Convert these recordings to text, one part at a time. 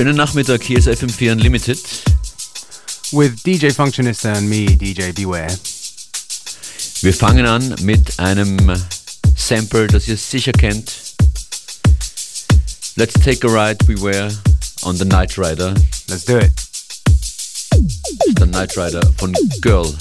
Schönen Nachmittag, hier ist FM4 Unlimited. With DJ Functionista and me, DJ Beware. Wir fangen an mit einem Sample, das ihr sicher kennt. Let's take a ride, Beware, on the Night Rider. Let's do it. The Night Rider von Girl.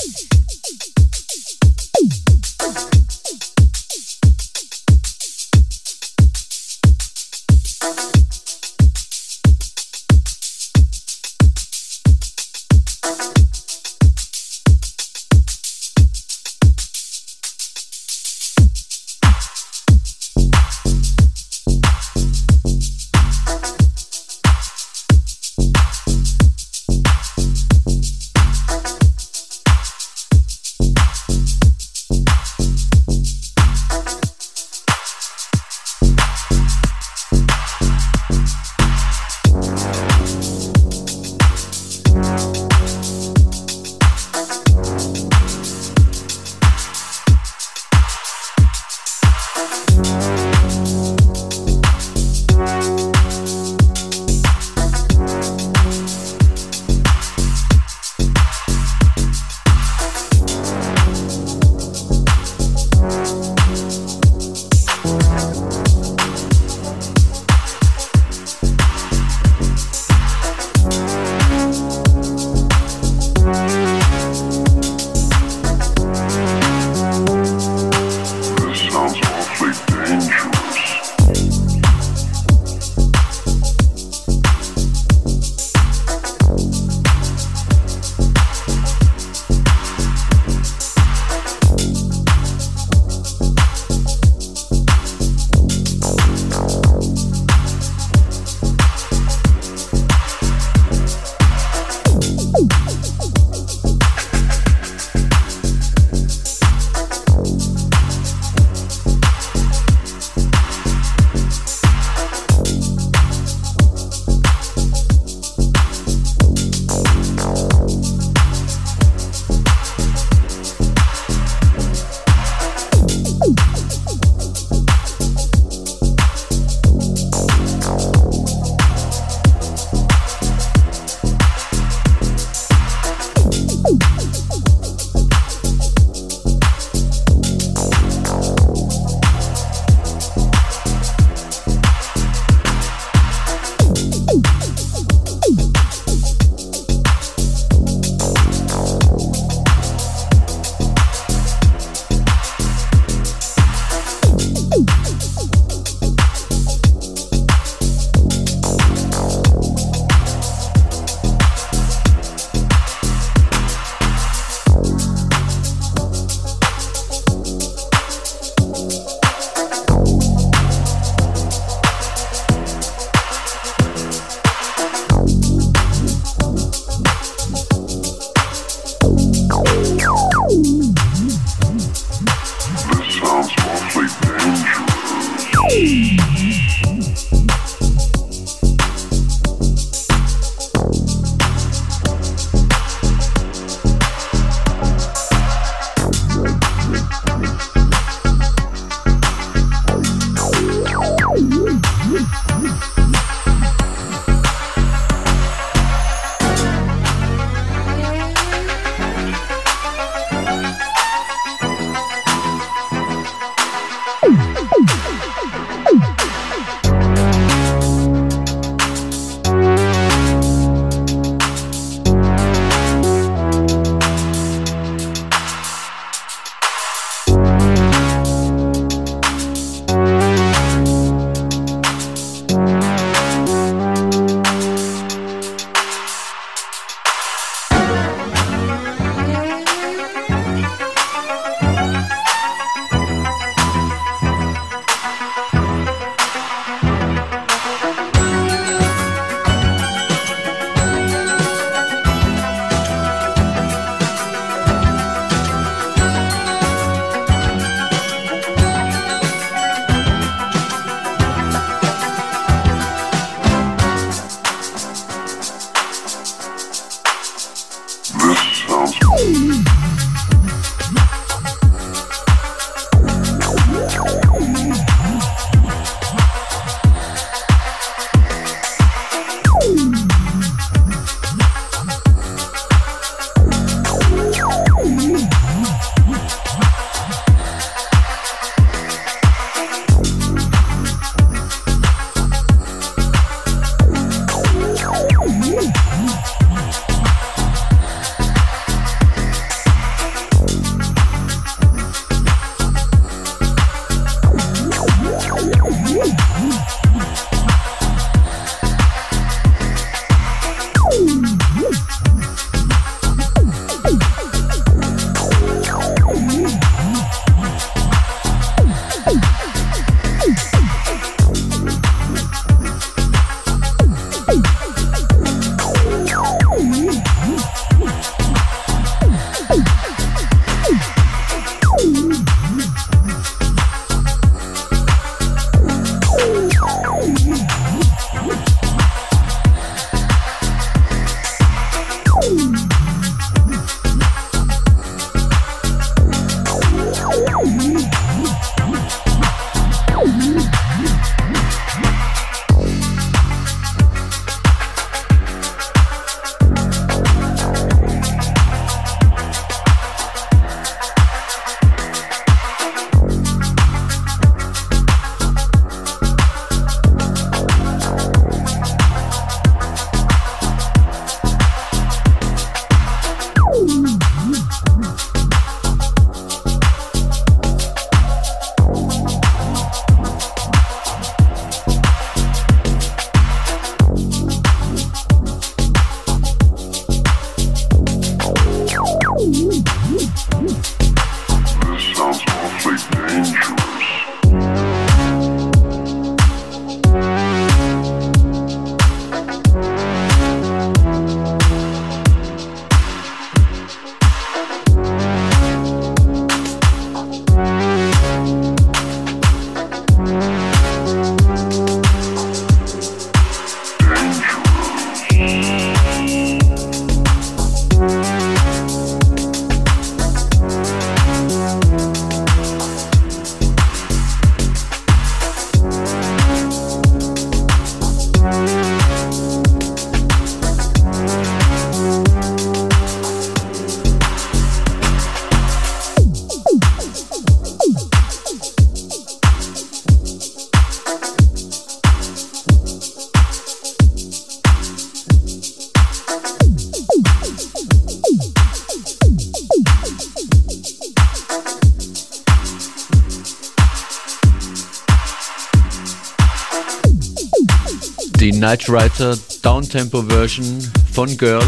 Night Rider Downtempo Version von Girl.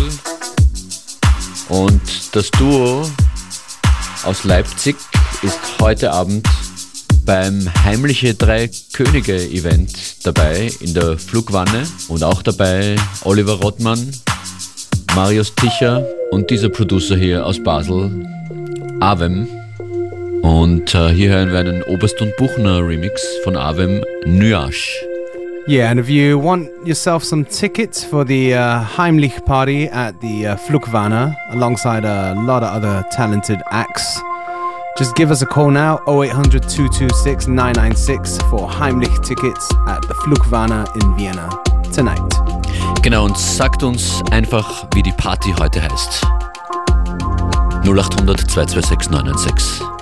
Und das Duo aus Leipzig ist heute Abend beim Heimliche Drei Könige Event dabei in der Flugwanne und auch dabei Oliver Rottmann, Marius Ticher und dieser Producer hier aus Basel, Avem. Und äh, hier hören wir einen Oberst und Buchner Remix von Avem Nuage. Yeah, and if you want yourself some tickets for the uh, Heimlich party at the uh, alongside a lot of other talented acts, just give us a call now 0800 226 996 for Heimlich tickets at the Flucc Wanne in Vienna tonight. Genau, und sagt uns einfach, wie die Party heute heißt. 0800 226 996.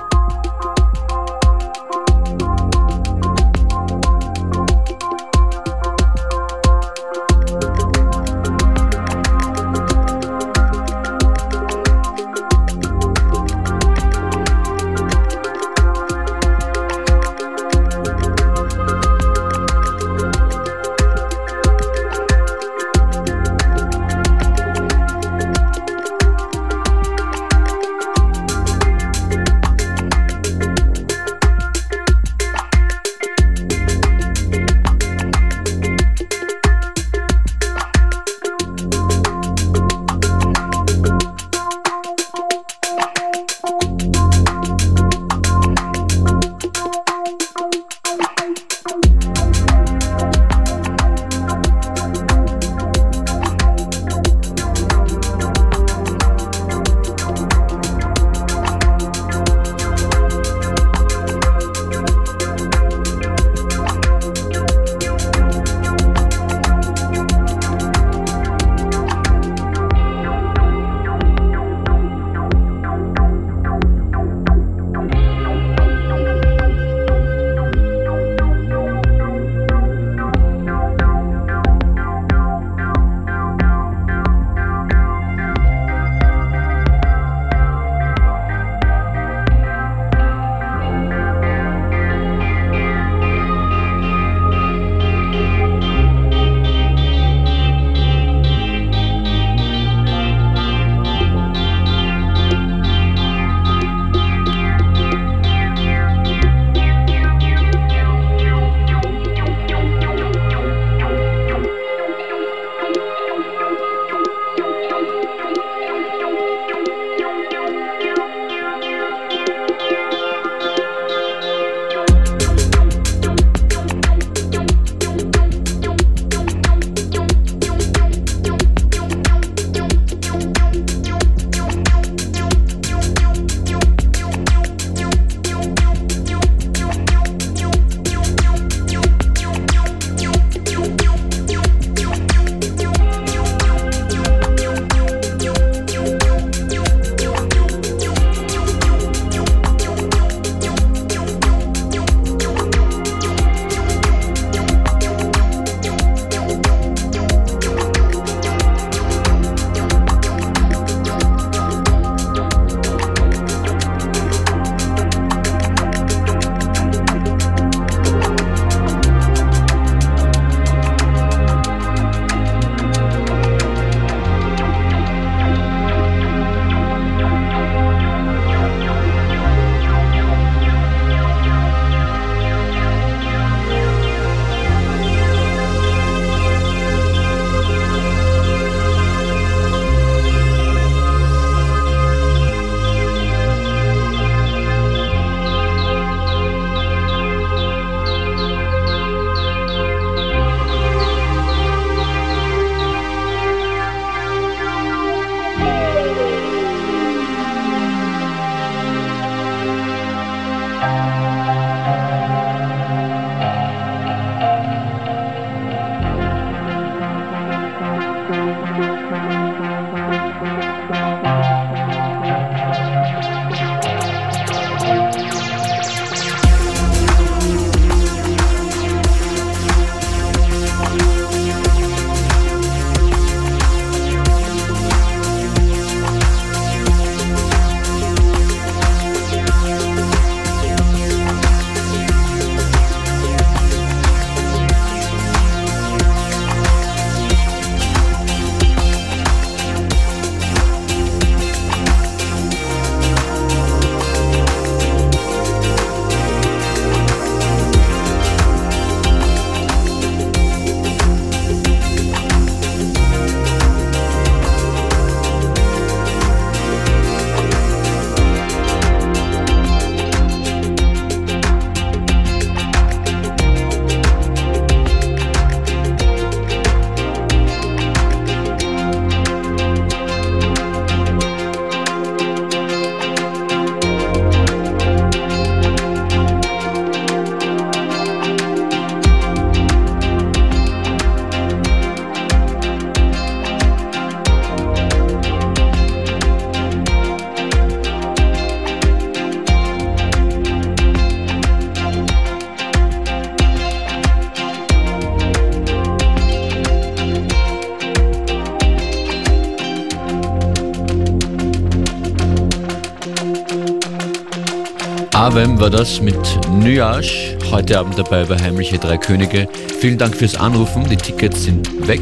Avem war das mit Nuage. Heute Abend dabei bei Heimliche Drei Könige. Vielen Dank fürs Anrufen. Die Tickets sind weg.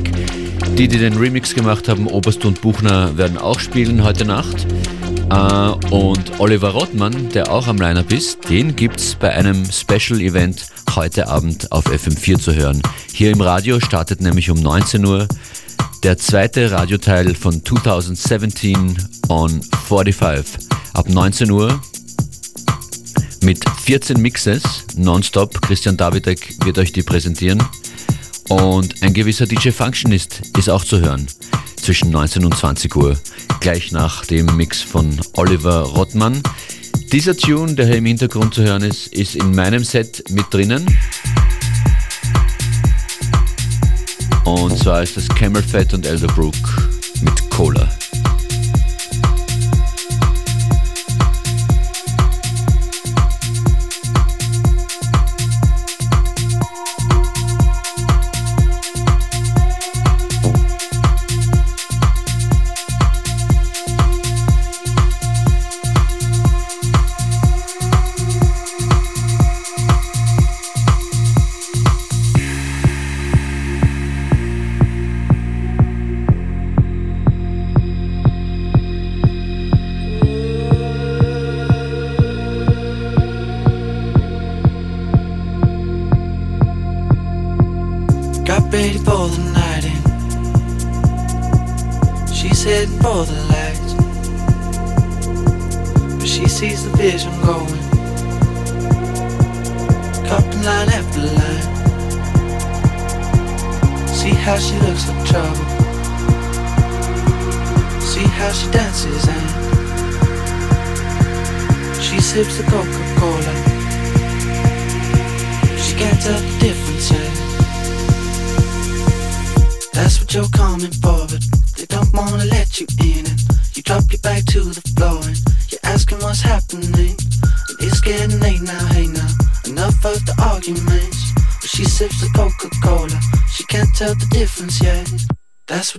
Die, die den Remix gemacht haben, Oberst und Buchner, werden auch spielen heute Nacht. Äh, und Oliver Rottmann, der auch am Line-Up ist, den gibt es bei einem Special Event heute Abend auf FM4 zu hören. Hier im Radio startet nämlich um 19 Uhr der zweite Radioteil von 2017 on 45 ab 19 Uhr mit 14 Mixes nonstop. Christian Davidek wird euch die präsentieren. Und ein gewisser DJ Functionist ist auch zu hören zwischen 19 und 20 Uhr, gleich nach dem Mix von Oliver Rottmann. Dieser Tune, der hier im Hintergrund zu hören ist, ist in meinem Set mit drinnen. Und zwar ist das Camel Fat und Elderbrook mit Cola.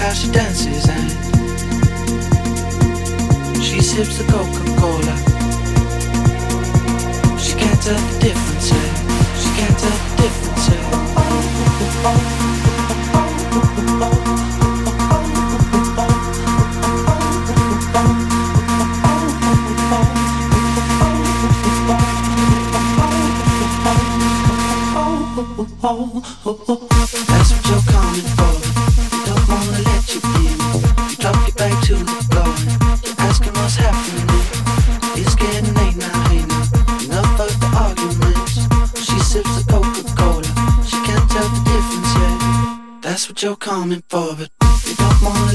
how she dances and she sips the Coca-Cola. She can't tell the difference. Eh? She can't tell the difference. Eh? That's what you're coming for. What you're coming for, but they don't wanna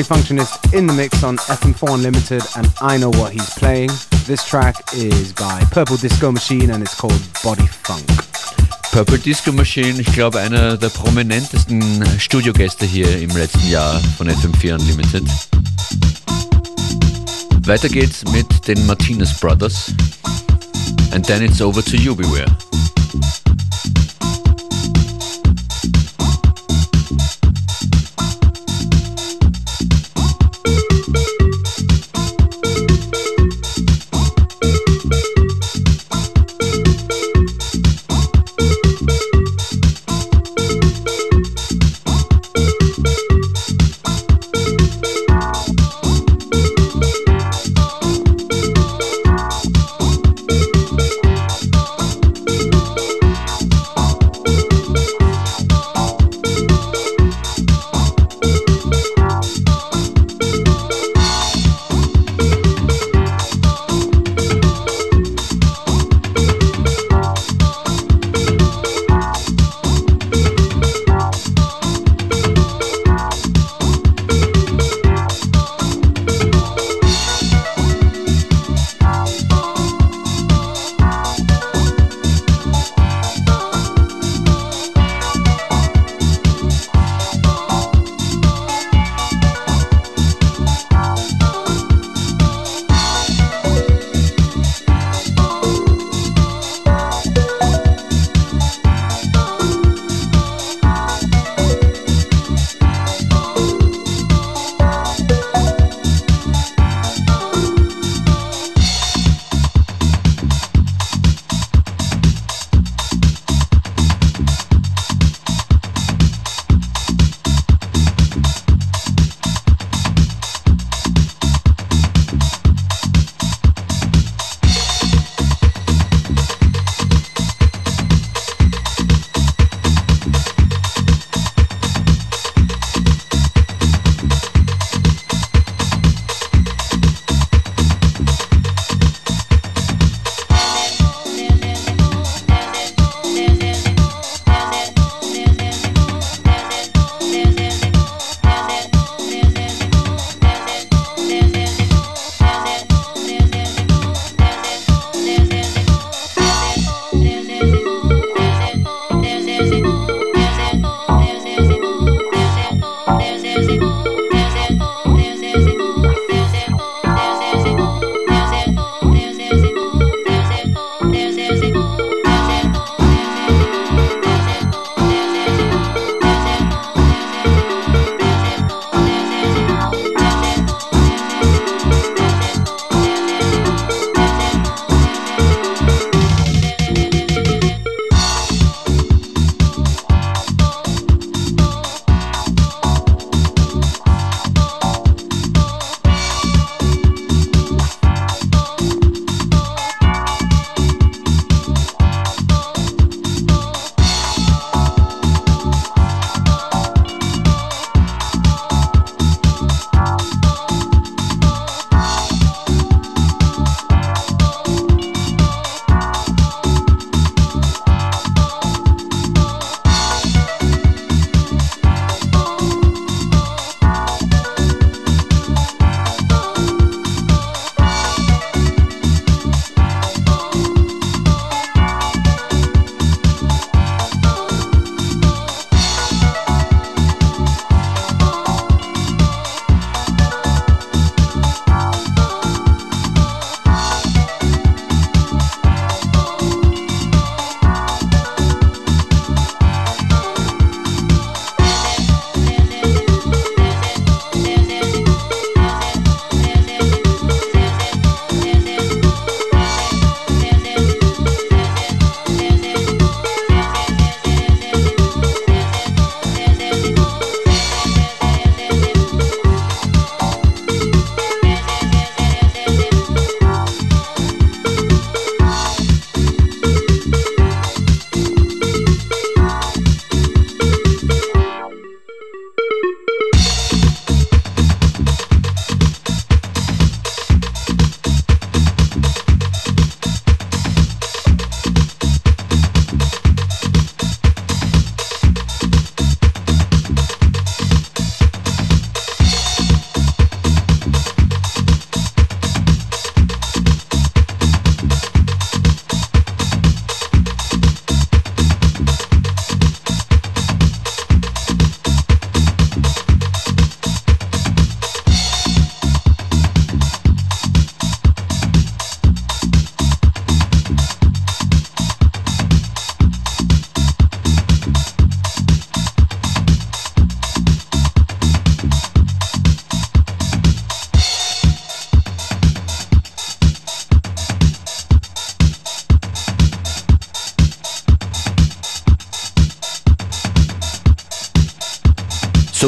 DJ Functionist in the mix on FM4 Unlimited, and I know what he's playing. This track is by Purple Disco Machine and it's called Body Funk. Purple Disco Machine, ich glaube, einer der prominentesten Studiogäste hier im letzten Jahr von FM4 Unlimited. Weiter geht's mit den Martinez Brothers. And then it's over to you, beware.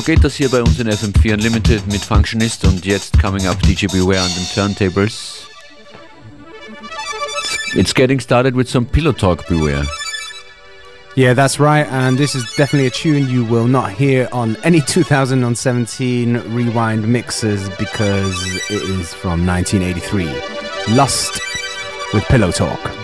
Geht das hier bei uns in FM4 Unlimited mit Functionist und jetzt coming up DJ Beware on the turntables. It's getting started with some pillow talk Beware. Yeah, that's right. And this is definitely a tune you will not hear on any 2017 rewind mixes because it is from 1983. Lust with Pillow Talk.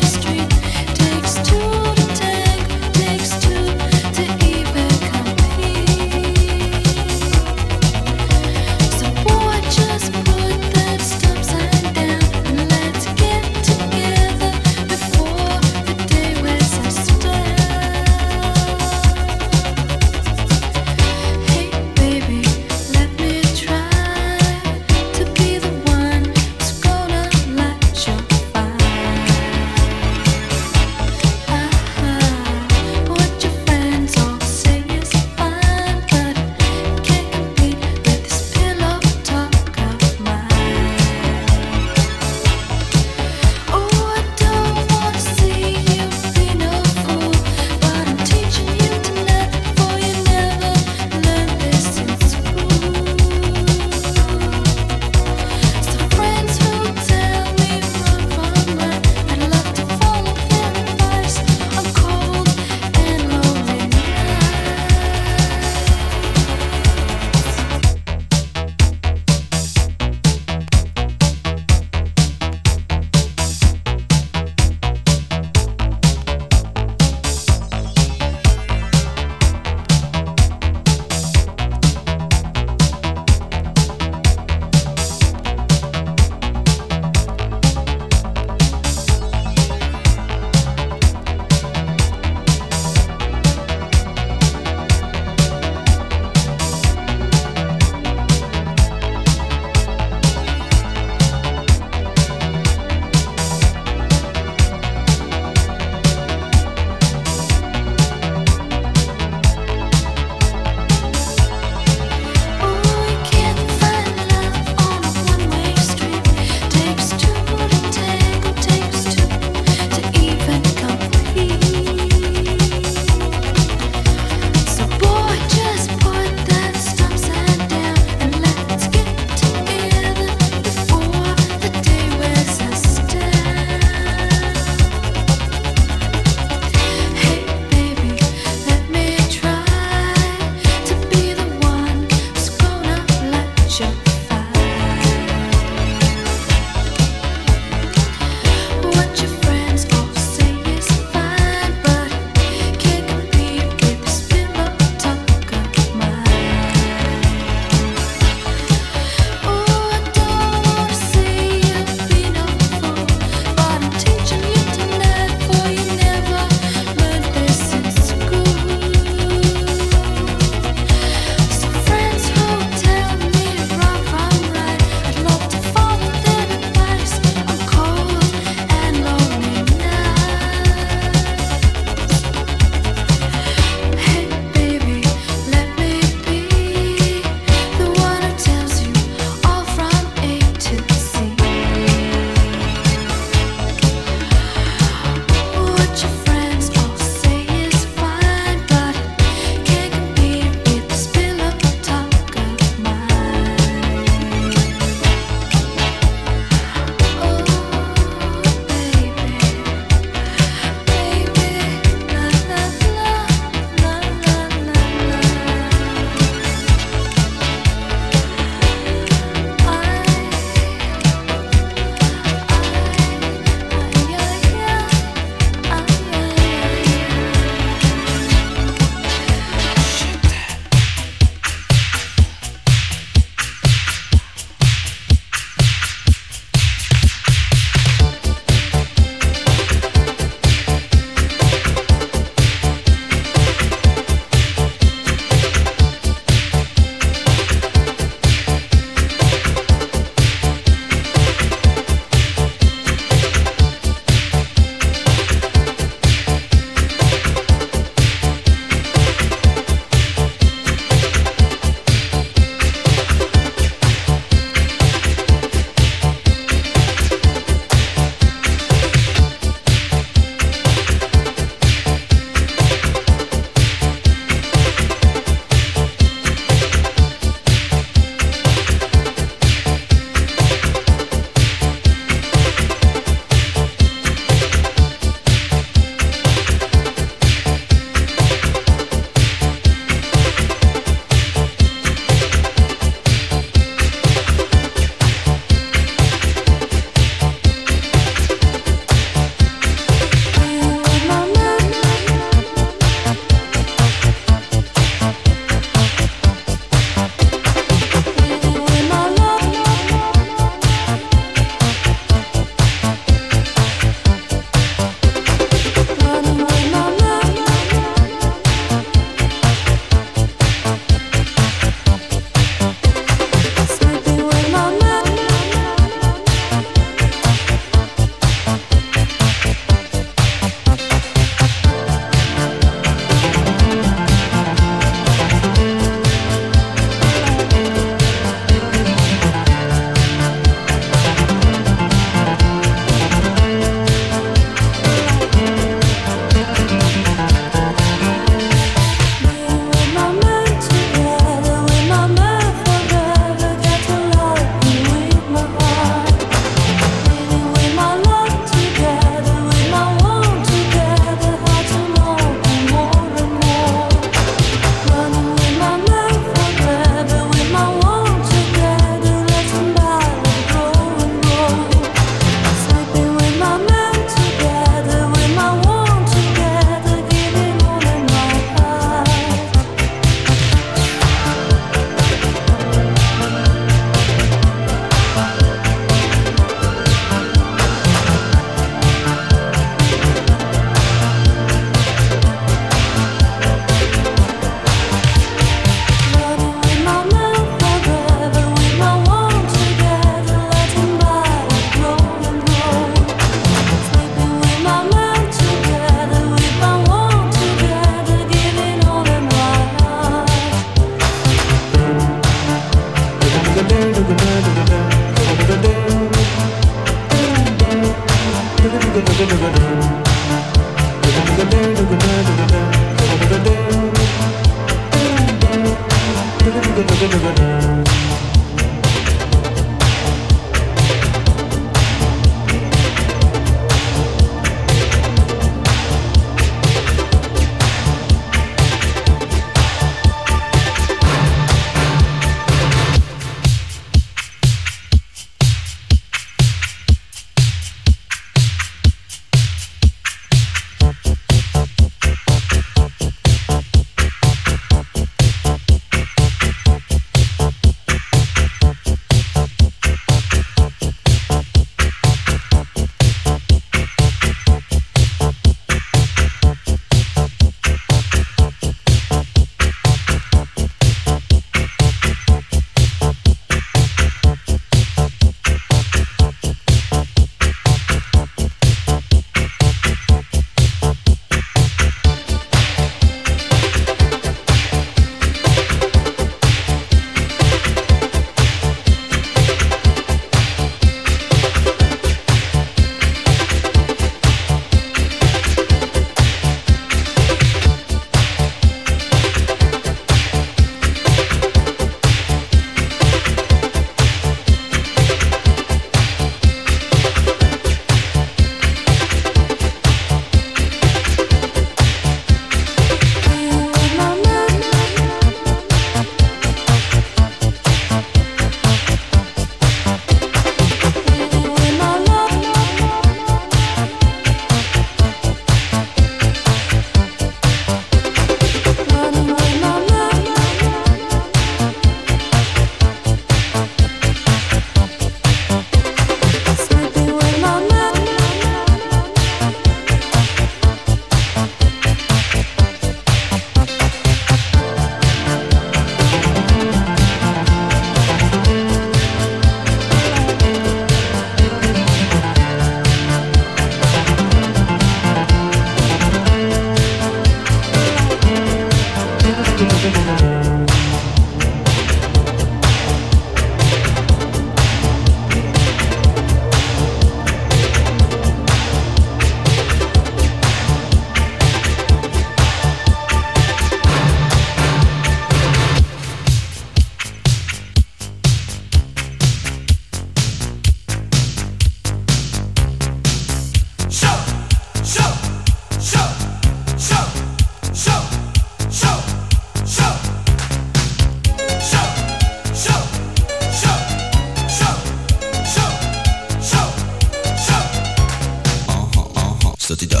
Sotidad.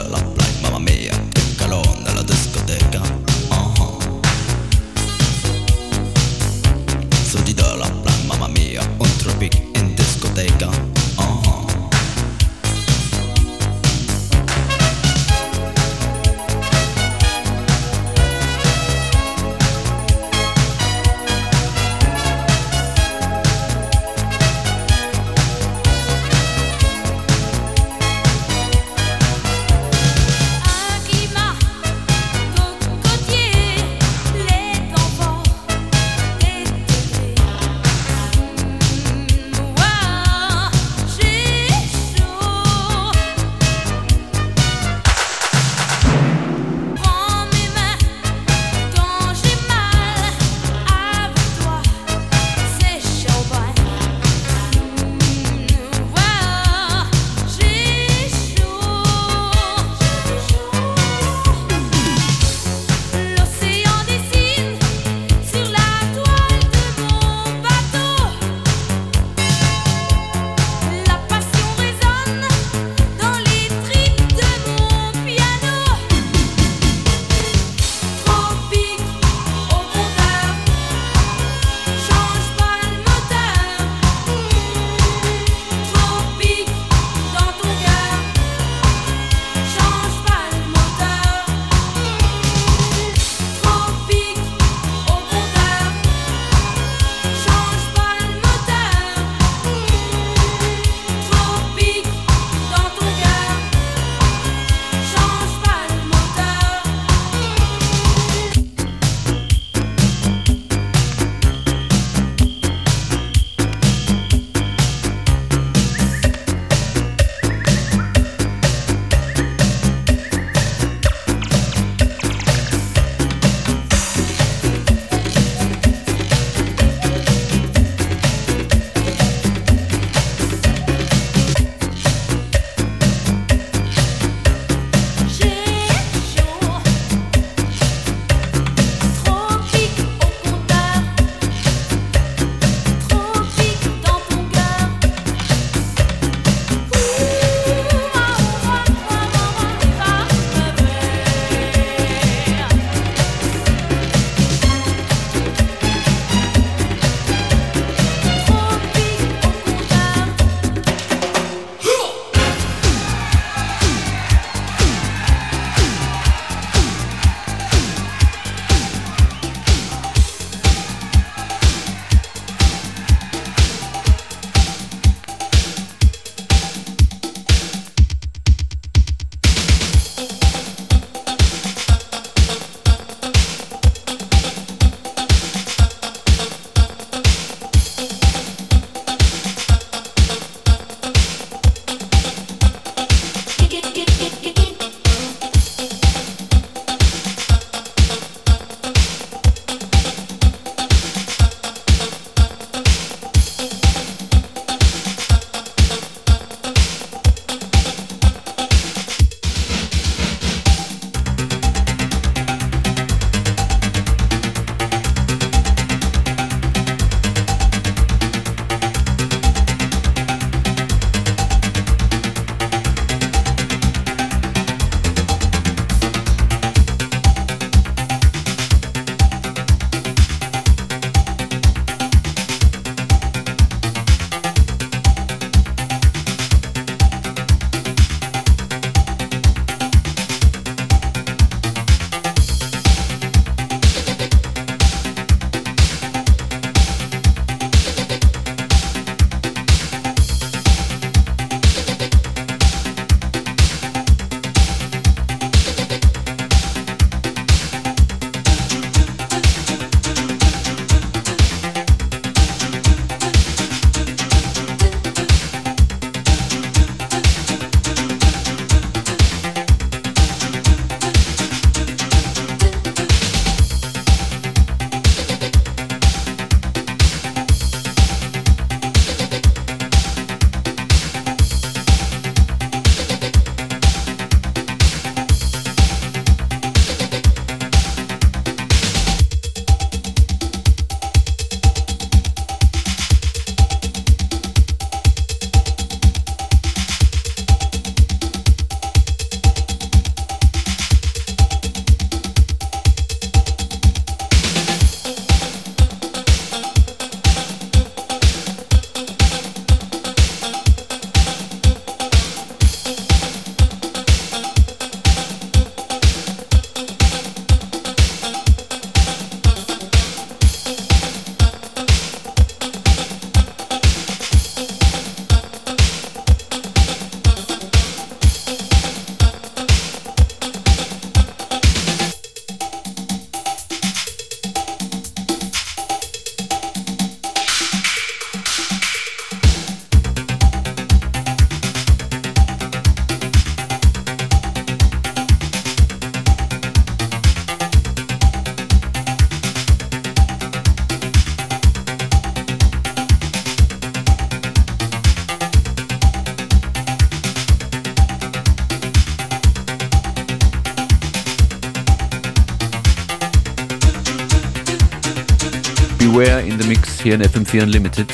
Mix in FM4 Unlimited.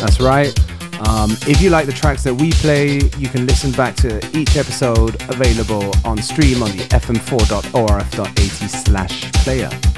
That's right. Um, if you like the tracks that we play, you can listen back to each episode available on stream on the fm4.orf.at slash player.